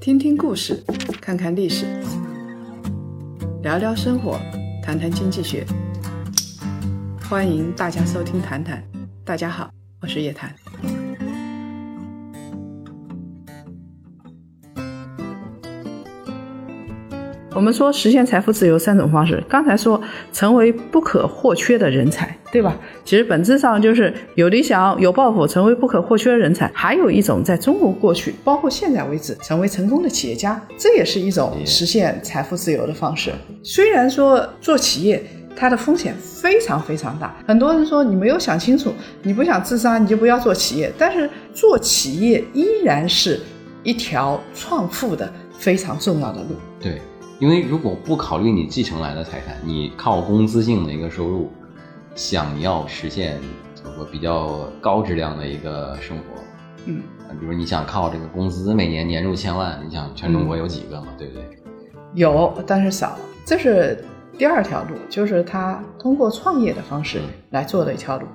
听听故事，看看历史，聊聊生活，谈谈经济学。欢迎大家收听《谈谈》，大家好，我是叶檀。我们说实现财富自由三种方式，刚才说成为不可或缺的人才，对吧？其实本质上就是有理想、有抱负，成为不可或缺的人才。还有一种，在中国过去，包括现在为止，成为成功的企业家，这也是一种实现财富自由的方式。虽然说做企业它的风险非常非常大，很多人说你没有想清楚，你不想自杀，你就不要做企业。但是做企业依然是一条创富的非常重要的路。对。因为如果不考虑你继承来的财产，你靠工资性的一个收入，想要实现怎么说比较高质量的一个生活，嗯，比如你想靠这个工资每年年入千万，你想全中国有几个嘛，对不对？有，但是少。这是第二条路，就是他通过创业的方式来做的一条路。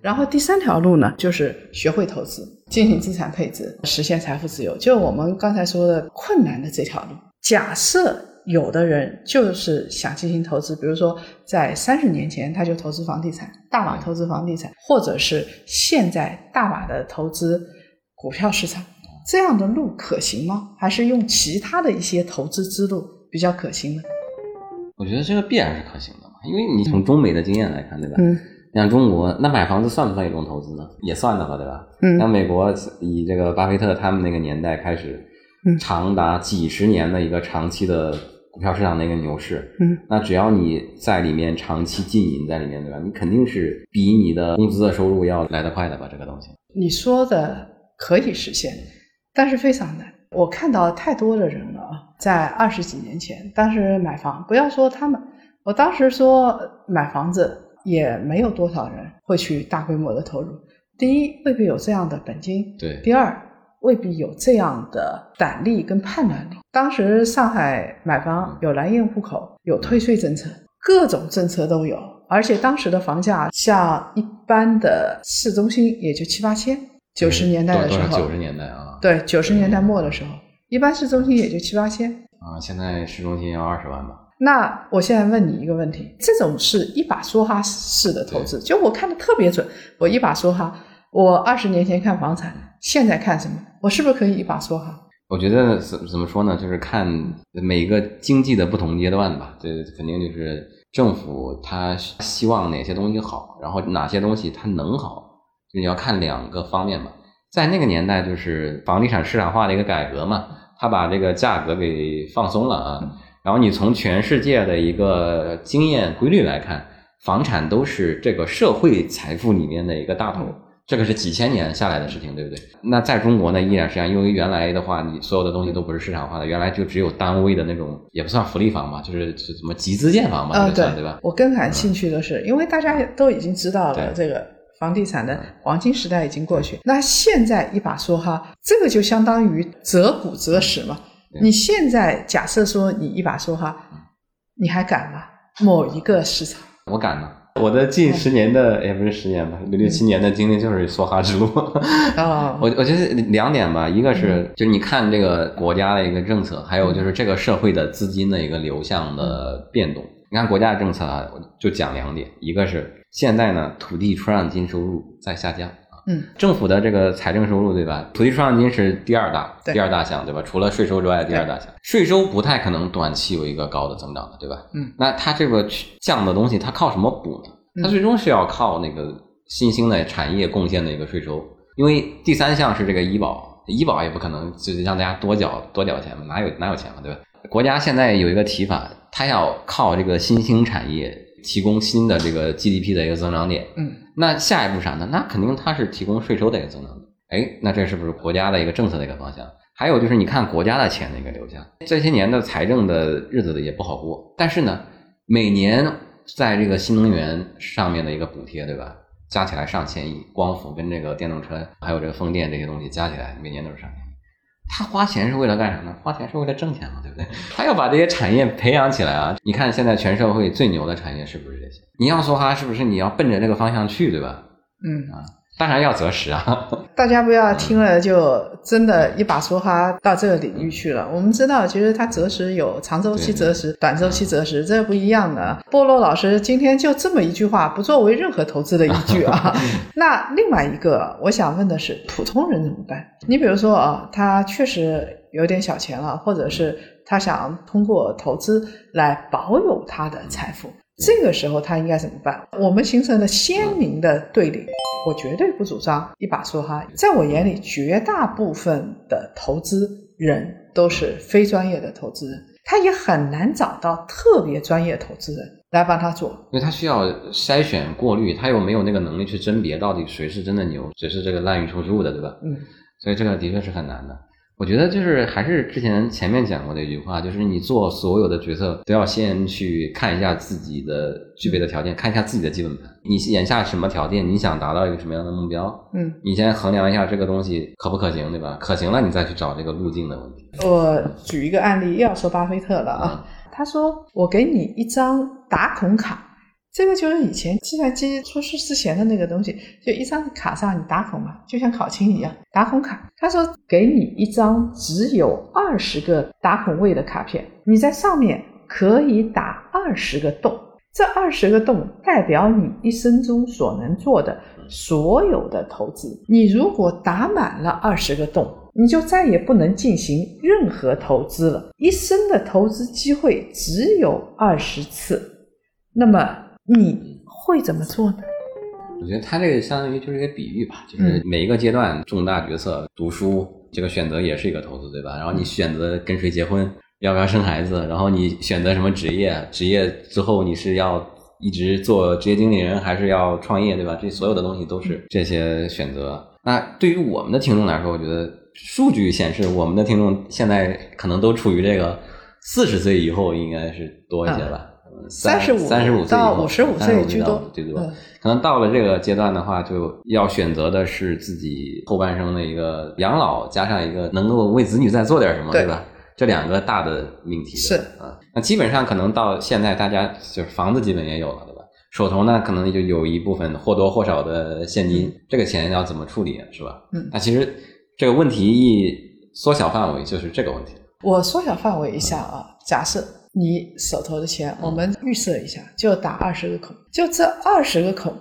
然后第三条路呢，就是学会投资，进行资产配置，实现财富自由。就我们刚才说的困难的这条路。假设有的人就是想进行投资，比如说在三十年前他就投资房地产，大把投资房地产，或者是现在大把的投资股票市场，这样的路可行吗？还是用其他的一些投资之路比较可行呢？我觉得这个必然是可行的嘛，因为你从中美的经验来看，对吧？嗯。像中国，那买房子算不算一种投资呢？也算的吧，对吧？嗯。像美国以这个巴菲特他们那个年代开始。长达几十年的一个长期的股票市场的一个牛市，嗯，那只要你在里面长期浸淫在里面，对吧？你肯定是比你的工资的收入要来得快的吧？这个东西，你说的可以实现，但是非常难。我看到太多的人了啊，在二十几年前，当时买房，不要说他们，我当时说买房子也没有多少人会去大规模的投入。第一，未必有这样的本金；对，第二。未必有这样的胆力跟判断力。当时上海买房有蓝印户口，有退税政策，各种政策都有。而且当时的房价，像一般的市中心也就七八千。九十年代的时候，九十年代啊，对，九十年代末的时候，一般市中心也就七八千。啊，现在市中心要二十万吧？那我现在问你一个问题：这种是一把梭哈式的投资，就我看的特别准。我一把梭哈，我二十年前看房产，现在看什么？我是不是可以一把梭哈？我觉得怎怎么说呢？就是看每个经济的不同阶段吧。这肯定就是政府他希望哪些东西好，然后哪些东西它能好，你要看两个方面嘛。在那个年代，就是房地产市场化的一个改革嘛，他把这个价格给放松了啊。然后你从全世界的一个经验规律来看，房产都是这个社会财富里面的一个大头。这个是几千年下来的事情，对不对？那在中国呢，依然是这样，因为原来的话，你所有的东西都不是市场化的，原来就只有单位的那种，也不算福利房嘛，就是什么集资建房嘛，对吧？我更感兴趣的是，因为大家都已经知道了，这个房地产的黄金时代已经过去，那现在一把梭哈，这个就相当于择股择时嘛。你现在假设说你一把梭哈，你还敢吗？某一个市场，我敢呢。我的近十年的，也不是十年吧，六六七年的经历就是梭哈之路。啊，我我觉得两点吧，一个是就是你看这个国家的一个政策，还有就是这个社会的资金的一个流向的变动。你看国家的政策啊，就讲两点，一个是现在呢土地出让金收入在下降。嗯，政府的这个财政收入对吧？土地出让金是第二大，第二大项对吧？除了税收之外，第二大项，税收不太可能短期有一个高的增长的，对吧？嗯，那它这个降的东西，它靠什么补呢？它最终是要靠那个新兴的产业贡献的一个税收，因为第三项是这个医保，医保也不可能就是让大家多缴多缴钱嘛，哪有哪有钱嘛，对吧？国家现在有一个提法，它要靠这个新兴产业。提供新的这个 GDP 的一个增长点，嗯，那下一步啥呢？那肯定它是提供税收的一个增长点。哎，那这是不是国家的一个政策的一个方向？还有就是你看国家的钱的一个流向，这些年的财政的日子也不好过。但是呢，每年在这个新能源上面的一个补贴，对吧？加起来上千亿，光伏跟这个电动车，还有这个风电这些东西加起来，每年都是上千。他花钱是为了干啥呢？花钱是为了挣钱嘛，对不对？他要把这些产业培养起来啊！你看现在全社会最牛的产业是不是这些？你要说哈，是不是你要奔着这个方向去，对吧？嗯啊，当然要择时啊！大家不要听了就真的一把梭哈到这个领域去了。我们知道，其实它择时有长周期择时、短周期择时，这不一样的。波洛老师今天就这么一句话，不作为任何投资的依据啊。那另外一个，我想问的是，普通人怎么办？你比如说啊，他确实有点小钱了，或者是他想通过投资来保有他的财富。这个时候他应该怎么办？我们形成了鲜明的对立。我绝对不主张一把梭哈。在我眼里，绝大部分的投资人都是非专业的投资人，他也很难找到特别专业投资人来帮他做，因为他需要筛选过滤，他又没有那个能力去甄别到底谁是真的牛，谁是这个滥竽充数的，对吧？嗯，所以这个的确是很难的。我觉得就是还是之前前面讲过的一句话，就是你做所有的决策都要先去看一下自己的具备的条件，看一下自己的基本盘。你眼下什么条件？你想达到一个什么样的目标？嗯，你先衡量一下这个东西可不可行，对吧？可行了，你再去找这个路径的问题。我举一个案例，又要说巴菲特了啊。他说：“我给你一张打孔卡。”这个就是以前计算机出事之前的那个东西，就一张卡上你打孔嘛，就像考勤一样，打孔卡。他说给你一张只有二十个打孔位的卡片，你在上面可以打二十个洞，这二十个洞代表你一生中所能做的所有的投资。你如果打满了二十个洞，你就再也不能进行任何投资了，一生的投资机会只有二十次。那么。你会怎么做呢？我觉得他这个相当于就是一个比喻吧，就是每一个阶段重大决策，读书这个选择也是一个投资，对吧？然后你选择跟谁结婚，要不要生孩子，然后你选择什么职业，职业之后你是要一直做职业经理人，还是要创业，对吧？这所有的东西都是这些选择。那对于我们的听众来说，我觉得数据显示，我们的听众现在可能都处于这个四十岁以后，应该是多一些吧。三十五三十五到五十五岁居多，最多。可能到了这个阶段的话，就要选择的是自己后半生的一个养老，加上一个能够为子女再做点什么，对吧？这两个大的命题是啊。那基本上可能到现在，大家就是房子基本也有了，对吧？手头呢，可能就有一部分或多或少的现金，这个钱要怎么处理，是吧？嗯。那其实这个问题一缩小范围，就是这个问题。我缩小范围一下啊，假设。你手头的钱，我们预设一下，就打二十个孔，就这二十个孔，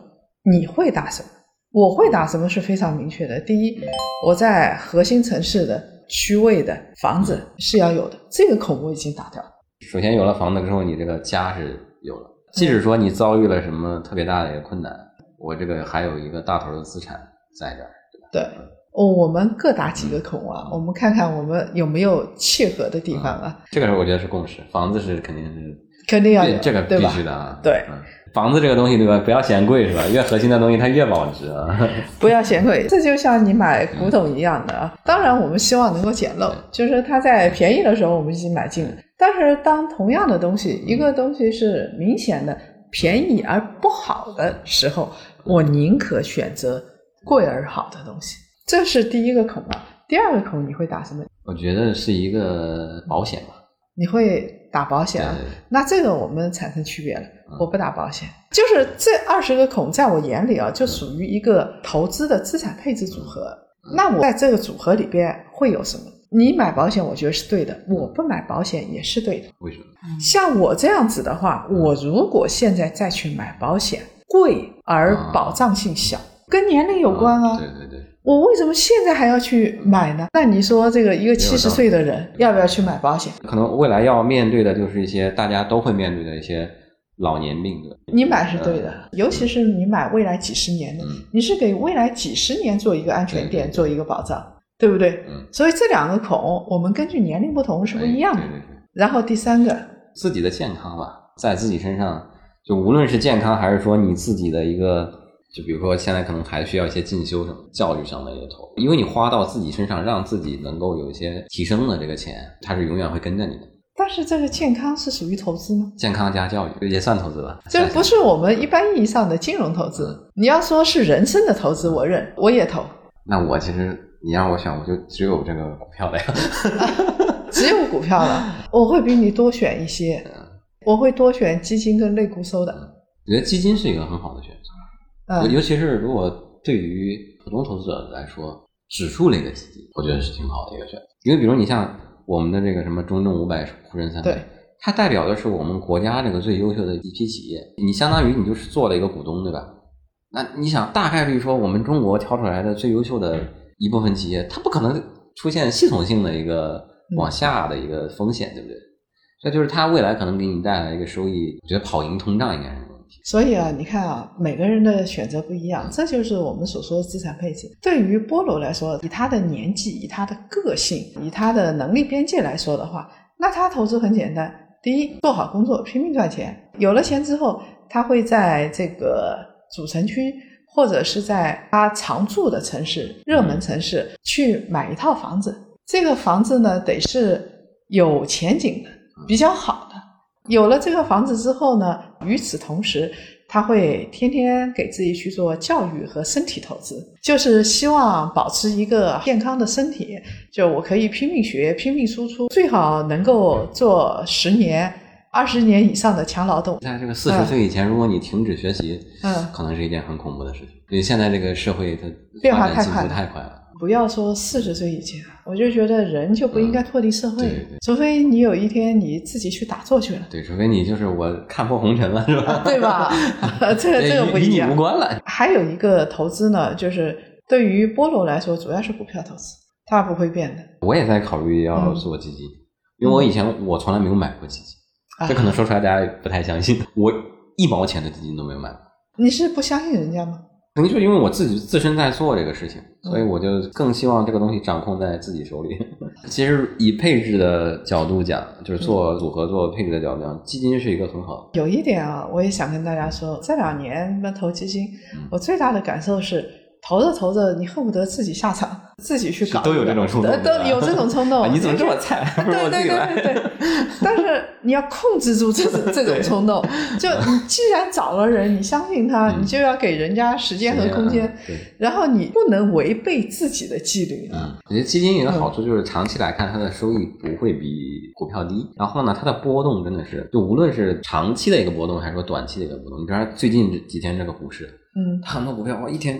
你会打什么？我会打什么是非常明确的。第一，我在核心城市的区位的房子是要有的，这个孔我已经打掉了。首先有了房子之后，你这个家是有了，即使说你遭遇了什么特别大的一个困难，我这个还有一个大头的资产在这儿，对吧？对。哦，我们各打几个孔啊？我们看看我们有没有契合的地方啊？这个时候我觉得是共识，房子是肯定是肯定要有，这个必须的啊。对，房子这个东西对吧？不要嫌贵是吧？越核心的东西它越保值啊。不要嫌贵，这就像你买古董一样的啊。当然，我们希望能够捡漏，就是它在便宜的时候我们已经买进了。但是当同样的东西，一个东西是明显的便宜而不好的时候，我宁可选择贵而好的东西。这是第一个孔啊，第二个孔你会打什么？我觉得是一个保险吧。你会打保险啊？那这个我们产生区别了。我不打保险，就是这二十个孔在我眼里啊，就属于一个投资的资产配置组合。那我在这个组合里边会有什么？你买保险，我觉得是对的；我不买保险也是对的。为什么？像我这样子的话，我如果现在再去买保险，贵而保障性小，跟年龄有关啊。对对对。我为什么现在还要去买呢？那你说这个一个七十岁的人要不要去买保险？可能未来要面对的就是一些大家都会面对的一些老年病的。你买是对的，尤其是你买未来几十年的，你是给未来几十年做一个安全垫，做一个保障，对不对？嗯。所以这两个孔，我们根据年龄不同是不一样的。对对对。然后第三个，自己的健康吧，在自己身上，就无论是健康还是说你自己的一个。就比如说，现在可能还需要一些进修什么教育上的一个投，因为你花到自己身上，让自己能够有一些提升的这个钱，它是永远会跟着你的。但是这个健康是属于投资吗？健康加教育也算投资吧？这不是我们一般意义上的金融投资。你要说是人生的投资，我认我也投。那我其实你让我选，我就只有这个股票了呀。只有股票了，我会比你多选一些，我会多选基金跟类固收的。我觉得基金是一个很好的选择。尤其是如果对于普通投资者来说，指数类的基金，我觉得是挺好的一个选择。因为比如你像我们的这个什么中证五百沪深三百对，它代表的是我们国家这个最优秀的一批企业，你相当于你就是做了一个股东，对吧？那你想大概率说我们中国挑出来的最优秀的一部分企业，它不可能出现系统性的一个往下的一个风险，对不对？这就是它未来可能给你带来一个收益，我觉得跑赢通胀应该是所以啊，你看啊，每个人的选择不一样，这就是我们所说的资产配置。对于波罗来说，以他的年纪、以他的个性、以他的能力边界来说的话，那他投资很简单：第一，做好工作，拼命赚钱。有了钱之后，他会在这个主城区或者是在他常住的城市、热门城市去买一套房子。这个房子呢，得是有前景的，比较好。有了这个房子之后呢，与此同时，他会天天给自己去做教育和身体投资，就是希望保持一个健康的身体。就我可以拼命学、拼命输出，最好能够做十年、二十年以上的强劳动。在这个四十岁以前，如果你停止学习，嗯可能是一件很恐怖的事情。因为现在这个社会它变化太快了。不要说四十岁以前，我就觉得人就不应该脱离社会，对对除非你有一天你自己去打坐去了，对，除非你就是我看破红尘了，是吧？对吧？这个这个不一样与与你无。关了。还有一个投资呢，就是对于菠萝来说，主要是股票投资，它不会变的。我也在考虑要做基金，因为我以前我从来没有买过基金，啊这可能说出来大家不太相信，我一毛钱的基金都没有买过。你是不相信人家吗？肯定就因为我自己自身在做这个事情，嗯所以我就更希望这个东西掌控在自己手里。其实以配置的角度讲，就是做组合、做配置的角度讲，基金是一个很好的。有一点啊，我也想跟大家说，这两年那投基金，嗯我最大的感受是，投着投着，你恨不得自己下场，自己去搞，都有这种冲动都有这种冲动。啊你怎么这么菜？对对。对对对，但是你要控制住这种这种冲动。就你既然找了人，你相信他，嗯你就要给人家时间和空间，对，然后你不能违背自己的纪律啊。嗯，我觉得基金有个好处就是长期来看，它的收益不会比股票低。然后呢，它的波动真的是，就无论是长期的一个波动，还是说短期的一个波动。你比方说最近这几天这个股市，嗯，它很多股票哇一天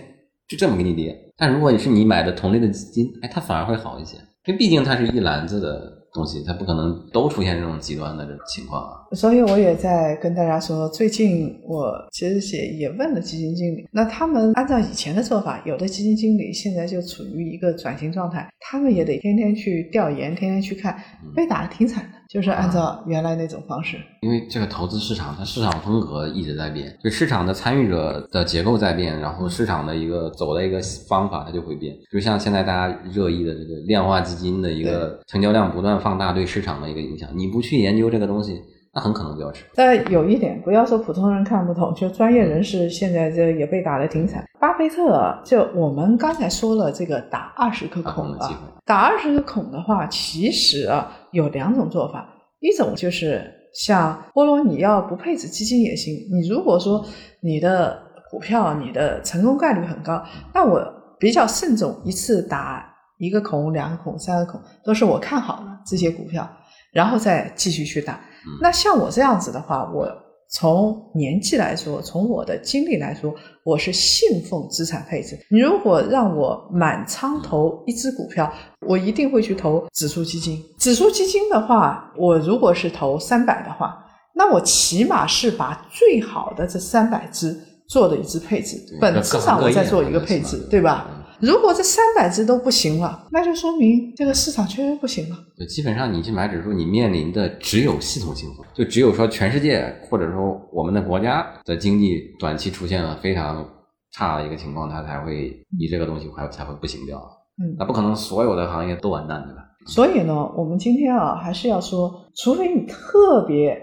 就这么给你跌。但如果你是你买的同类的基金，哎，它反而会好一些，因为毕竟它是一篮子的东西，它不可能都出现这种极端的这种情况啊。所以我也在跟大家说，最近我其实也也问了基金经理，那他们按照以前的做法，有的基金经理现在就处于一个转型状态，他们也得天天去调研，天天去看，被打得挺惨的，就是按照原来那种方式。因为这个投资市场，它市场风格一直在变，就市场的参与者的结构在变，然后市场的一个走的一个方法它就会变。就像现在大家热议的这个量化基金的一个成交量不断放大对市场的一个影响，你不去研究这个东西，那很可能飙车。但有一点，不要说普通人看不懂，就专业人士现在这也被打得挺惨。巴菲特啊就我们刚才说了，这个打二十个孔啊孔的机会，打二十个孔的话，其实啊有两种做法，一种就是像波罗，你要不配置基金也行。你如果说你的股票你的成功概率很高，那我比较慎重，一次打一个孔、两个孔、三个孔，都是我看好的这些股票，然后再继续去打。那像我这样子的话，我从年纪来说，从我的经历来说，我是信奉资产配置。你如果让我满仓投一只股票，我一定会去投指数基金。指数基金的话，我如果是投三百的话，那我起码是把最好的这三百只做的一只配置，本质上我在做一个配置，对吧？嗯如果这三百只都不行了，那就说明这个市场确实不行了。对，基本上你去买指数，你面临的只有系统性风险，就只有说全世界或者说我们的国家的经济短期出现了非常差的一个情况，它才会你这个东西才才会不行掉。嗯那不可能所有的行业都完蛋，对吧？所以呢，我们今天啊，还是要说，除非你特别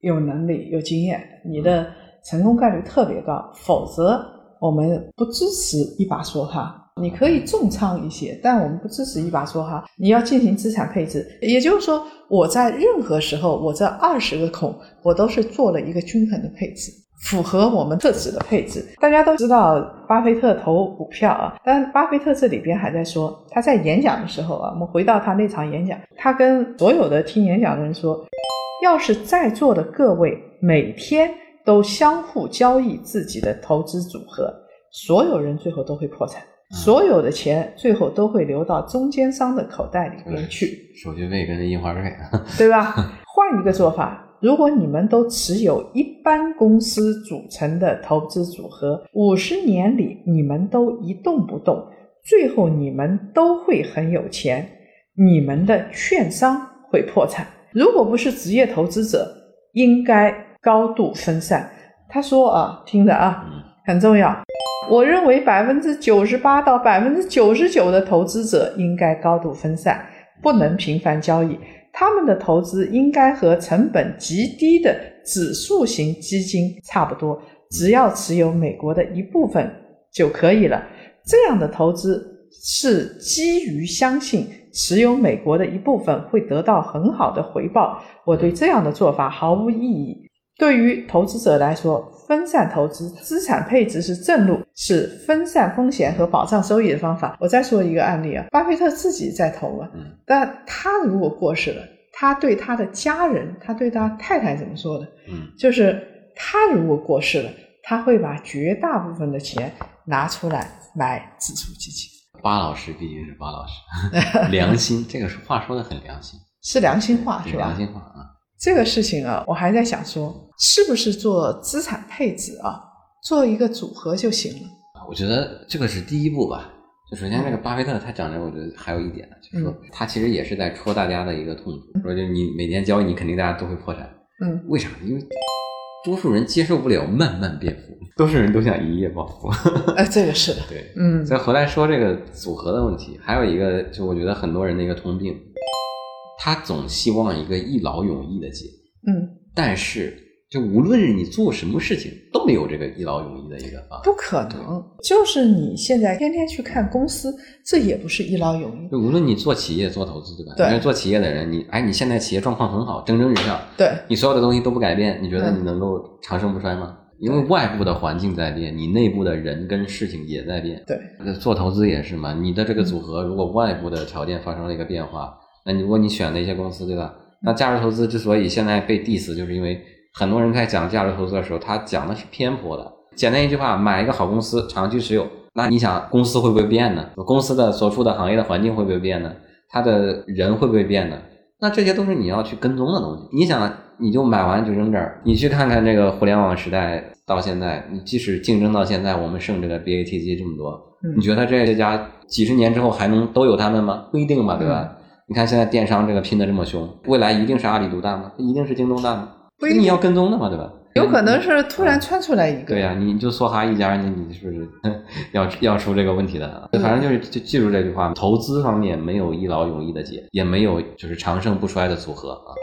有能力、有经验，你的成功概率特别高，否则我们不支持一把梭哈。你可以重仓一些，但我们不支持一把梭哈。你要进行资产配置，也就是说，我在任何时候，我这二十个孔，我都是做了一个均衡的配置。符合我们特指的配置。大家都知道，巴菲特投股票啊，但巴菲特这里边还在说，他在演讲的时候啊，我们回到他那场演讲，他跟所有的听演讲的人说，要是在座的各位每天都相互交易自己的投资组合，所有人最后都会破产。所有的钱最后都会流到中间商的口袋里边去，手续费跟印花税，对吧？换一个做法，如果你们都持有一般公司组成的投资组合，五十年里你们都一动不动，最后你们都会很有钱，你们的券商会破产。如果不是职业投资者，应该高度分散。他说啊，听着啊，很重要。我认为百分之九十八到百分之九十九的投资者应该高度分散，不能频繁交易。他们的投资应该和成本极低的指数型基金差不多，只要持有美国的一部分就可以了。这样的投资是基于相信持有美国的一部分会得到很好的回报。我对这样的做法毫无异议。对于投资者来说，分散投资、资产配置是正路，是分散风险和保障收益的方法。我再说一个案例啊，巴菲特自己在投啊，但他如果过世了，他对他的家人，他对他太太怎么说的？嗯，就是他如果过世了，他会把绝大部分的钱拿出来买指数基金。巴老师毕竟是巴老师，良心，这个话说的很良心，是良心话是吧？良心话啊。这个事情啊，我还在想说，是不是做资产配置啊，做一个组合就行了？我觉得这个是第一步吧。就首先，这个巴菲特他讲的，我觉得还有一点，就是说他其实也是在戳大家的一个痛处，说就你每年交易，你肯定大家都会破产。嗯，为啥？因为多数人接受不了慢慢变富，多数人都想一夜暴富。哎，这个是的。对，嗯，再回来说这个组合的问题，还有一个，就我觉得很多人的一个通病。他总希望一个一劳永逸的结，嗯，但是就无论是你做什么事情，都没有这个一劳永逸的一个方法，不可能。就是你现在天天去看公司，这也不是一劳永逸。就无论你做企业、做投资，对吧？对。做企业的人，你哎，你现在企业状况很好，蒸蒸日上，对，你所有的东西都不改变，你觉得你能够长盛不衰吗？因为外部的环境在变，你内部的人跟事情也在变。对。做投资也是嘛，你的这个组合如果外部的条件发生了一个变化。那如果你选的一些公司，对吧？那价值投资之所以现在被 diss，就是因为很多人在讲价值投资的时候，他讲的是偏颇的。简单一句话，买一个好公司，长期持有。那你想，公司会不会变呢？公司的所处的行业的环境会不会变呢？他的人会不会变呢？那这些都是你要去跟踪的东西。你想，你就买完就扔这儿，你去看看这个互联网时代到现在，你即使竞争到现在，我们剩这个 BATG 这么多，你觉得这些家几十年之后还能都有他们吗？不一定吧，对吧？你看现在电商这个拼的这么凶，未来一定是阿里独大吗？一定是京东大吗？不一定，你要跟踪的嘛，对吧？有可能是突然窜出来一个。对呀，你就梭哈一家，你你是不是 要要出这个问题的？反正就是就记住这句话：投资方面没有一劳永逸的解，也没有就是长盛不衰的组合啊。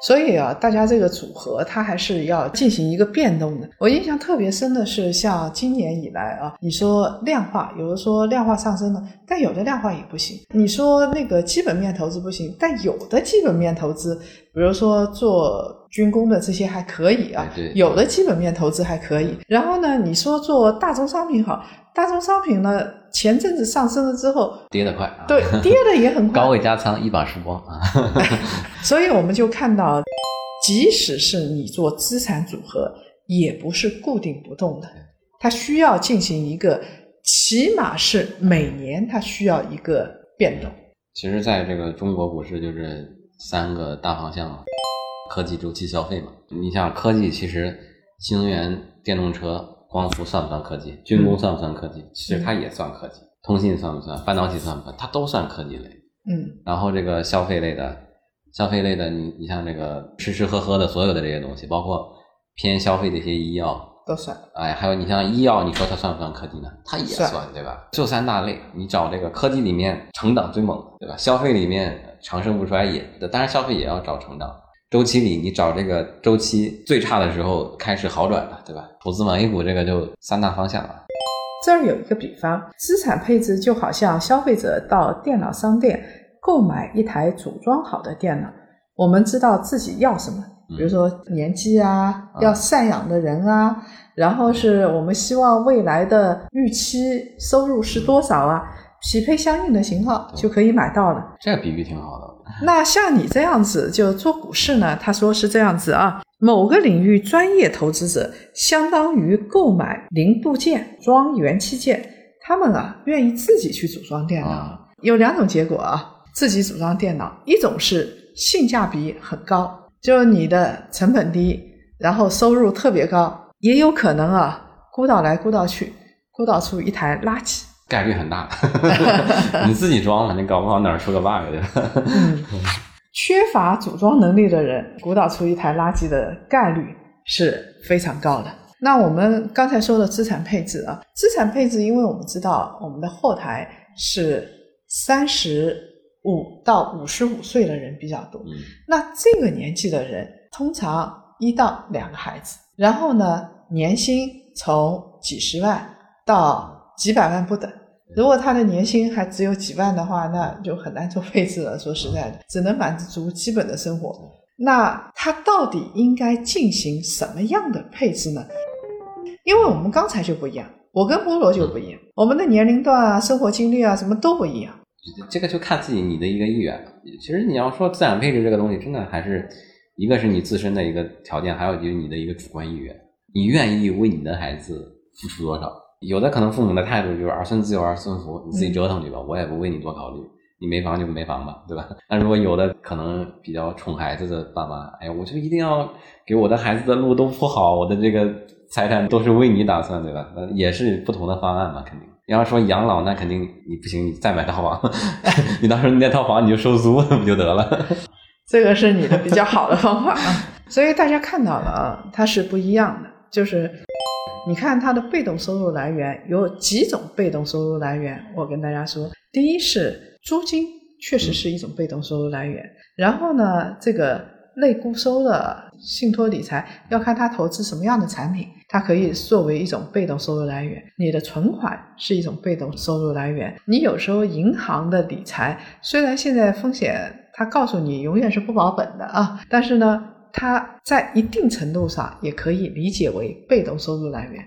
所以啊，大家这个组合它还是要进行一个变动的。我印象特别深的是，像今年以来啊，你说量化，有的说量化上升了，但有的量化也不行。你说那个基本面投资不行，但有的基本面投资，比如说做军工的这些还可以啊，有的基本面投资还可以。然后呢，你说做大宗商品好，大宗商品呢？前阵子上升了之后，跌得快，对，跌的也很快，高位加仓一把输光啊！所以我们就看到，即使是你做资产组合，也不是固定不动的，它需要进行一个，起码是每年它需要一个变动。其实，在这个中国股市就是三个大方向：科技、周期、消费嘛。你像科技，其实新能源电动车。光伏算不算科技？军工算不算科技？其实它也算科技。通信算不算？半导体算不算？它都算科技类。嗯。然后这个消费类的，消费类的，你你像这个吃吃喝喝的所有的这些东西，包括偏消费的一些医药，都算。哎，还有你像医药，你说它算不算科技呢？它也算，对吧？就三大类，你找这个科技里面成长最猛，对吧？消费里面长盛不衰也，当然消费也要找成长。周期里，你找这个周期最差的时候开始好转了，对吧？投资嘛，A 股这个就三大方向了。这儿有一个比方，资产配置就好像消费者到电脑商店购买一台组装好的电脑，我们知道自己要什么，比如说年纪啊，要赡养的人啊，然后是我们希望未来的预期收入是多少啊，匹配相应的型号就可以买到了。这个比喻挺好的。那像你这样子就做股市呢？他说是这样子啊，某个领域专业投资者相当于购买零部件装元器件，他们啊愿意自己去组装电脑，啊有两种结果啊，自己组装电脑，一种是性价比很高，就是你的成本低，然后收入特别高，也有可能啊估到来估到去，估到出一台垃圾。概率很大。你自己装了，你搞不好哪儿出个 bug 对吧？嗯，缺乏组装能力的人鼓捣出一台垃圾的概率是非常高的。那我们刚才说的资产配置啊，资产配置，因为我们知道我们的后台是三十五到五十五岁的人比较多，嗯那这个年纪的人通常一到两个孩子，然后呢，年薪从几十万到几百万不等。如果他的年薪还只有几万的话，那就很难做配置了。说实在的，只能满足基本的生活。那他到底应该进行什么样的配置呢？因为我们刚才就不一样，我跟菠萝就不一样，我们的年龄段啊、生活经历啊，什么都不一样。这个就看自己你的一个意愿了。其实你要说资产配置这个东西，真的还是一个是你自身的一个条件，还有就是你的一个主观意愿，你愿意为你的孩子付出多少？有的可能父母的态度就是儿孙自有儿孙福，你自己折腾去吧，我也不为你多考虑。你没房就没房吧，对吧？那如果有的可能比较宠孩子的爸妈，哎呀，我就一定要给我的孩子的路都铺好，我的这个财产都是为你打算，对吧？那也是不同的方案嘛，肯定。你要说养老，那肯定你不行，你再买套房，你到时候那套房你就收租不就得了？这个是你的比较好的方法啊。所以大家看到了啊，它是不一样的。就是你看它的被动收入来源有几种被动收入来源，我跟大家说，第一是租金，确实是一种被动收入来源。然后呢，这个类固收的信托理财要看它投资什么样的产品，它可以作为一种被动收入来源。你的存款是一种被动收入来源。你有时候银行的理财，虽然现在风险它告诉你永远是不保本的啊，但是呢，它在一定程度上也可以理解为被动收入来源。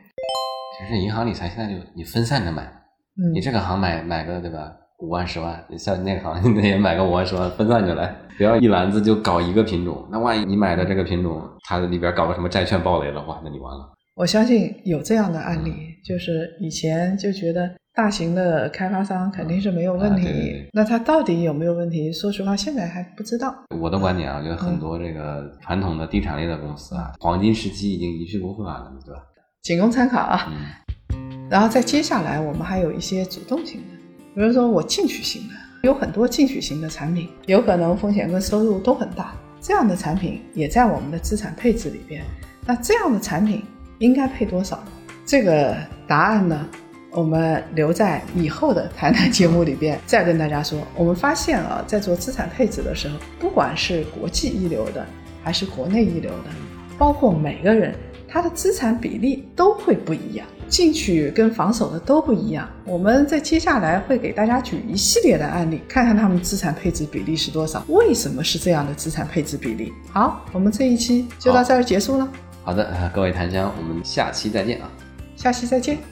其实银行理财现在就你分散着买，嗯你这个行买买个对吧？五万十万，你像那个行你也买个五万十万，分散着来，不要一篮子就搞一个品种。那万一你买的这个品种，它里边搞个什么债券暴雷的话，那你完了。我相信有这样的案例，就是以前就觉得大型的开发商肯定是没有问题，啊对对对那它到底有没有问题？说实话，现在还不知道。我的观点啊，我觉得很多这个传统的地产类的公司啊，黄金时期已经一去不复返了，对吧？仅供参考啊。嗯，然后再接下来，我们还有一些主动型的，比如说我进取型的，有很多进取型的产品，有可能风险跟收入都很大，这样的产品也在我们的资产配置里边。那这样的产品应该配多少？这个答案呢，我们留在以后的谈谈节目里边再跟大家说。我们发现啊，在做资产配置的时候，不管是国际一流的还是国内一流的，包括每个人他的资产比例都会不一样，进取跟防守的都不一样。我们在接下来会给大家举一系列的案例，看看他们资产配置比例是多少，为什么是这样的资产配置比例。好，我们这一期就到这儿结束了，好的，各位檀香，我们下期再见啊。下期再见。